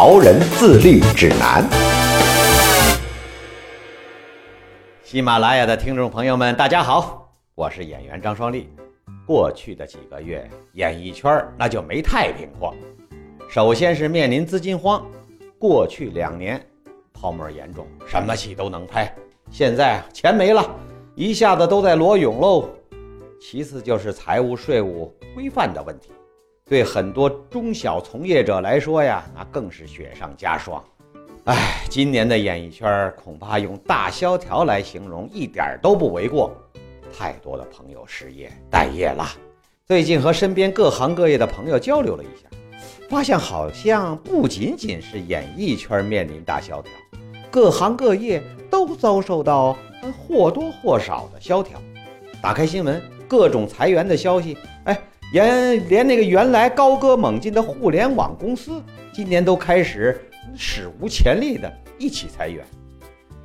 潮人自律指南》。喜马拉雅的听众朋友们，大家好，我是演员张双立。过去的几个月，演艺圈那就没太平过。首先是面临资金荒，过去两年泡沫严重，什么戏都能拍，现在钱没了，一下子都在裸泳喽。其次就是财务税务规范的问题，对很多中小从业者来说呀，那更是雪上加霜。哎，今年的演艺圈恐怕用大萧条来形容一点都不为过。太多的朋友失业待业了。最近和身边各行各业的朋友交流了一下，发现好像不仅仅是演艺圈面临大萧条，各行各业都遭受到或多或少的萧条。打开新闻。各种裁员的消息，哎，连连那个原来高歌猛进的互联网公司，今年都开始史无前例的一起裁员。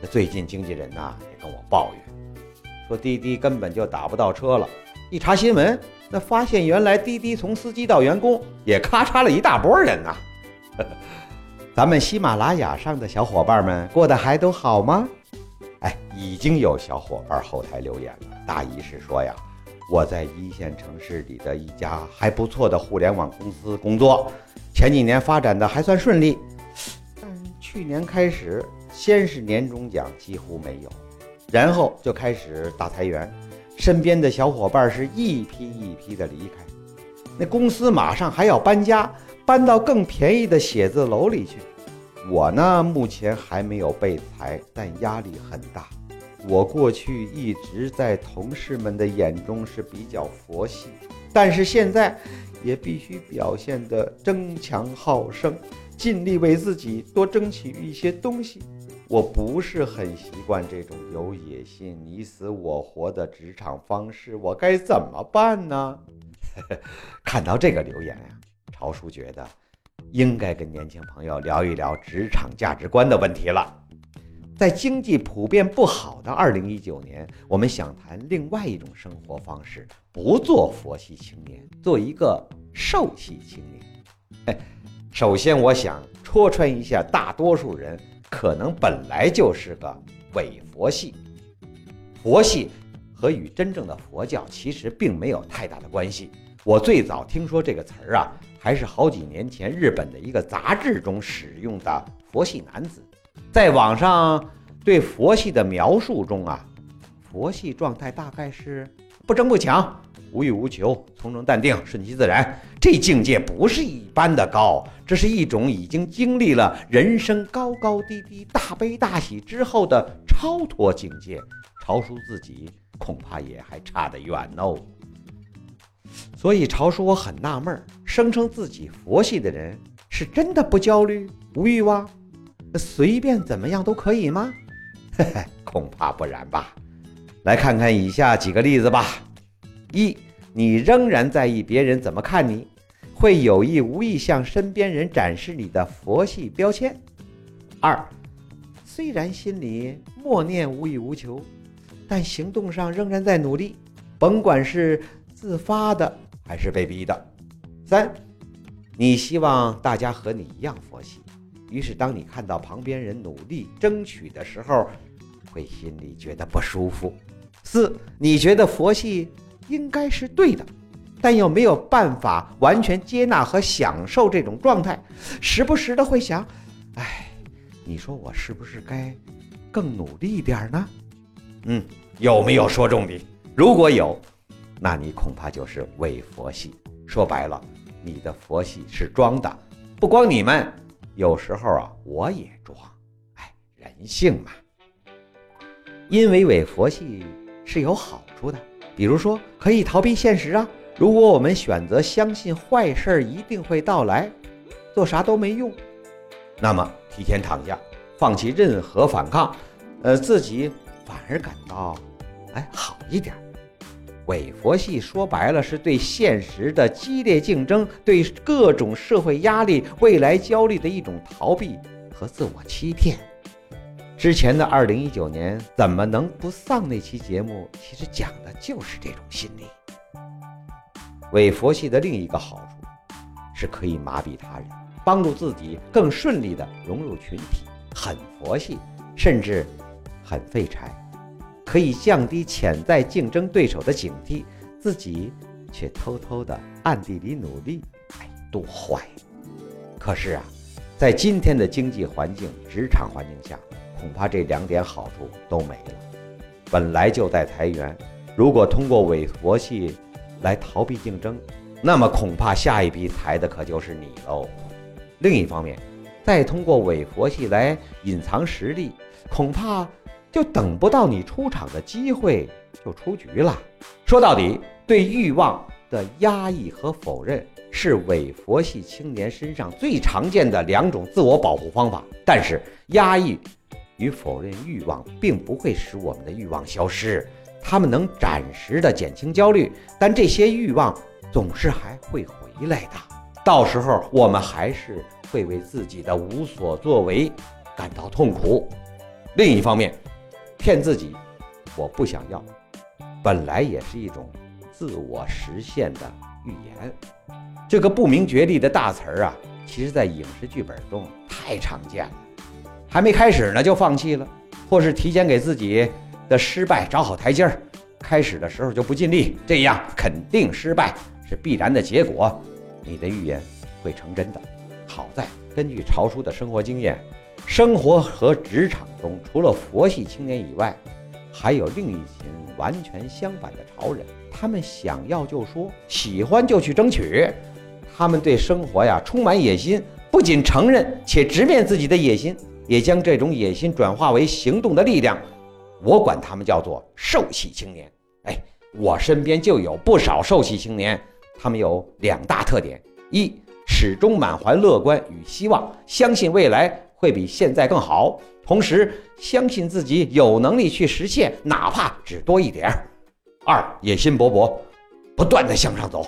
那最近经纪人呐也跟我抱怨，说滴滴根本就打不到车了。一查新闻，那发现原来滴滴从司机到员工也咔嚓了一大波人呐。咱们喜马拉雅上的小伙伴们过得还都好吗？哎，已经有小伙伴后台留言了，大意是说呀。我在一线城市里的一家还不错的互联网公司工作，前几年发展的还算顺利，但去年开始，先是年终奖几乎没有，然后就开始大裁员，身边的小伙伴是一批一批的离开，那公司马上还要搬家，搬到更便宜的写字楼里去。我呢，目前还没有被裁，但压力很大。我过去一直在同事们的眼中是比较佛系，但是现在也必须表现得争强好胜，尽力为自己多争取一些东西。我不是很习惯这种有野心、你死我活的职场方式，我该怎么办呢？看到这个留言呀，朝叔觉得应该跟年轻朋友聊一聊职场价值观的问题了。在经济普遍不好的二零一九年，我们想谈另外一种生活方式，不做佛系青年，做一个寿系青年。首先，我想戳穿一下大多数人，可能本来就是个伪佛系。佛系和与真正的佛教其实并没有太大的关系。我最早听说这个词儿啊，还是好几年前日本的一个杂志中使用的“佛系男子”。在网上对佛系的描述中啊，佛系状态大概是不争不抢、无欲无求、从容淡定、顺其自然。这境界不是一般的高，这是一种已经经历了人生高高低低、大悲大喜之后的超脱境界。朝叔自己恐怕也还差得远哦。所以朝叔我很纳闷，声称自己佛系的人是真的不焦虑、无欲望？随便怎么样都可以吗？嘿嘿，恐怕不然吧。来看看以下几个例子吧：一，你仍然在意别人怎么看你，会有意无意向身边人展示你的佛系标签；二，虽然心里默念无欲无求，但行动上仍然在努力，甭管是自发的还是被逼的；三，你希望大家和你一样佛系。于是，当你看到旁边人努力争取的时候，会心里觉得不舒服。四，你觉得佛系应该是对的，但又没有办法完全接纳和享受这种状态，时不时的会想：哎，你说我是不是该更努力一点呢？嗯，有没有说中你？如果有，那你恐怕就是伪佛系。说白了，你的佛系是装的，不光你们。有时候啊，我也装，哎，人性嘛。因为伪佛系是有好处的，比如说可以逃避现实啊。如果我们选择相信坏事一定会到来，做啥都没用，那么提前躺下，放弃任何反抗，呃，自己反而感到哎好一点。伪佛系说白了是对现实的激烈竞争、对各种社会压力、未来焦虑的一种逃避和自我欺骗。之前的二零一九年怎么能不丧？那期节目其实讲的就是这种心理。伪佛系的另一个好处是可以麻痹他人，帮助自己更顺利地融入群体。很佛系，甚至很废柴。可以降低潜在竞争对手的警惕，自己却偷偷的暗地里努力，哎，多坏！可是啊，在今天的经济环境、职场环境下，恐怕这两点好处都没了。本来就在裁员，如果通过伪佛系来逃避竞争，那么恐怕下一批裁的可就是你喽。另一方面，再通过伪佛系来隐藏实力，恐怕。就等不到你出场的机会就出局了。说到底，对欲望的压抑和否认是伪佛系青年身上最常见的两种自我保护方法。但是，压抑与否认欲望并不会使我们的欲望消失，他们能暂时的减轻焦虑，但这些欲望总是还会回来的。到时候，我们还是会为自己的无所作为感到痛苦。另一方面，骗自己，我不想要，本来也是一种自我实现的预言。这个不明觉厉的大词儿啊，其实在影视剧本中太常见了。还没开始呢就放弃了，或是提前给自己的失败找好台阶儿，开始的时候就不尽力，这样肯定失败是必然的结果，你的预言会成真的。好在根据潮叔的生活经验。生活和职场中，除了佛系青年以外，还有另一群完全相反的潮人。他们想要就说，喜欢就去争取。他们对生活呀充满野心，不仅承认且直面自己的野心，也将这种野心转化为行动的力量。我管他们叫做兽系青年。哎，我身边就有不少兽系青年，他们有两大特点：一，始终满怀乐观与希望，相信未来。会比现在更好，同时相信自己有能力去实现，哪怕只多一点儿。二，野心勃勃，不断的向上走。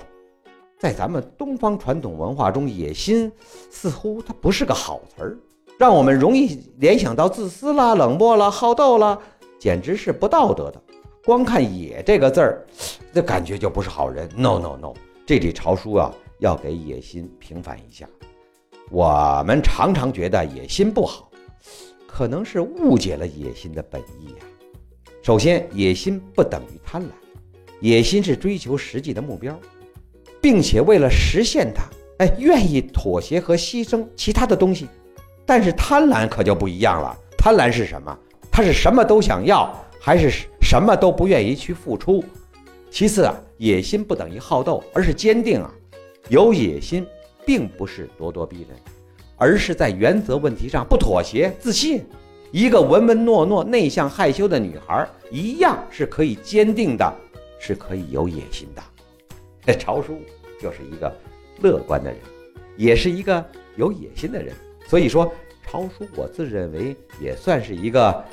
在咱们东方传统文化中，野心似乎它不是个好词儿，让我们容易联想到自私啦、冷漠啦、好斗啦，简直是不道德的。光看“野”这个字儿，这感觉就不是好人。No No No，这里朝书啊，要给野心平反一下。我们常常觉得野心不好，可能是误解了野心的本意呀。首先，野心不等于贪婪，野心是追求实际的目标，并且为了实现它，哎，愿意妥协和牺牲其他的东西。但是贪婪可就不一样了，贪婪是什么？他是什么都想要，还是什么都不愿意去付出？其次啊，野心不等于好斗，而是坚定啊，有野心。并不是咄咄逼人，而是在原则问题上不妥协、自信。一个文文诺诺、内向害羞的女孩，一样是可以坚定的，是可以有野心的。朝叔就是一个乐观的人，也是一个有野心的人。所以说，朝叔我自认为也算是一个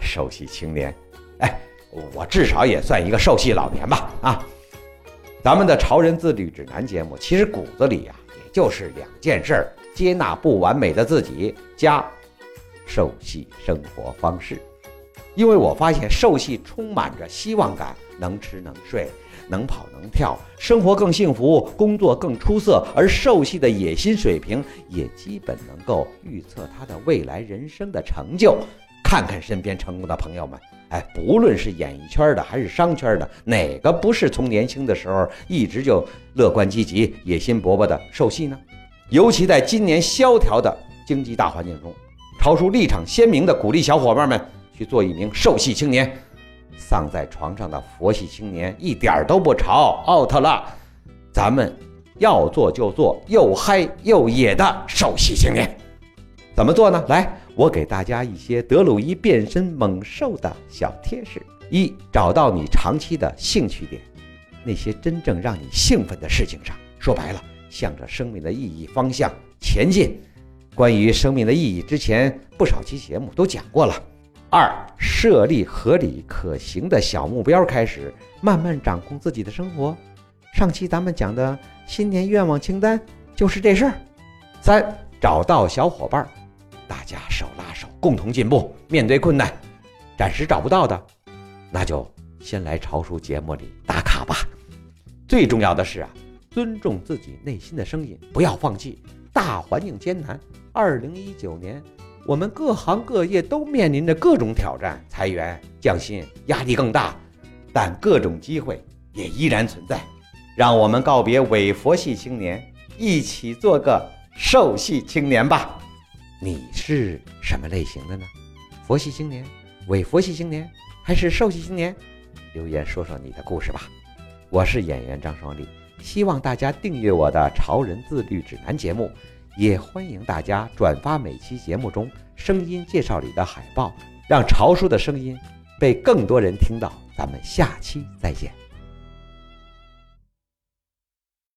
受系青年。哎，我至少也算一个受系老年吧。啊，咱们的《潮人自律指南》节目，其实骨子里呀。就是两件事：接纳不完美的自己，加受系生活方式。因为我发现受系充满着希望感，能吃能睡，能跑能跳，生活更幸福，工作更出色。而受系的野心水平也基本能够预测他的未来人生的成就。看看身边成功的朋友们。哎，不论是演艺圈的还是商圈的，哪个不是从年轻的时候一直就乐观积极、野心勃勃的受戏呢？尤其在今年萧条的经济大环境中，超叔立场鲜明的鼓励小伙伴们去做一名受戏青年。丧在床上的佛系青年一点都不潮，out 了。咱们要做就做又嗨又野的受戏青年，怎么做呢？来。我给大家一些德鲁伊变身猛兽的小贴士：一、找到你长期的兴趣点，那些真正让你兴奋的事情上，说白了，向着生命的意义方向前进。关于生命的意义，之前不少期节目都讲过了。二，设立合理可行的小目标，开始慢慢掌控自己的生活。上期咱们讲的新年愿望清单就是这事儿。三，找到小伙伴，大家手拉手共同进步。面对困难，暂时找不到的，那就先来潮叔节目里打卡吧。最重要的是啊，尊重自己内心的声音，不要放弃。大环境艰难，二零一九年，我们各行各业都面临着各种挑战，裁员、降薪，压力更大，但各种机会也依然存在。让我们告别伪佛系青年，一起做个兽系青年吧。你是什么类型的呢？佛系青年、伪佛系青年，还是兽系青年？留言说说你的故事吧。我是演员张双立。希望大家订阅我的《潮人自律指南》节目，也欢迎大家转发每期节目中声音介绍里的海报，让潮叔的声音被更多人听到。咱们下期再见。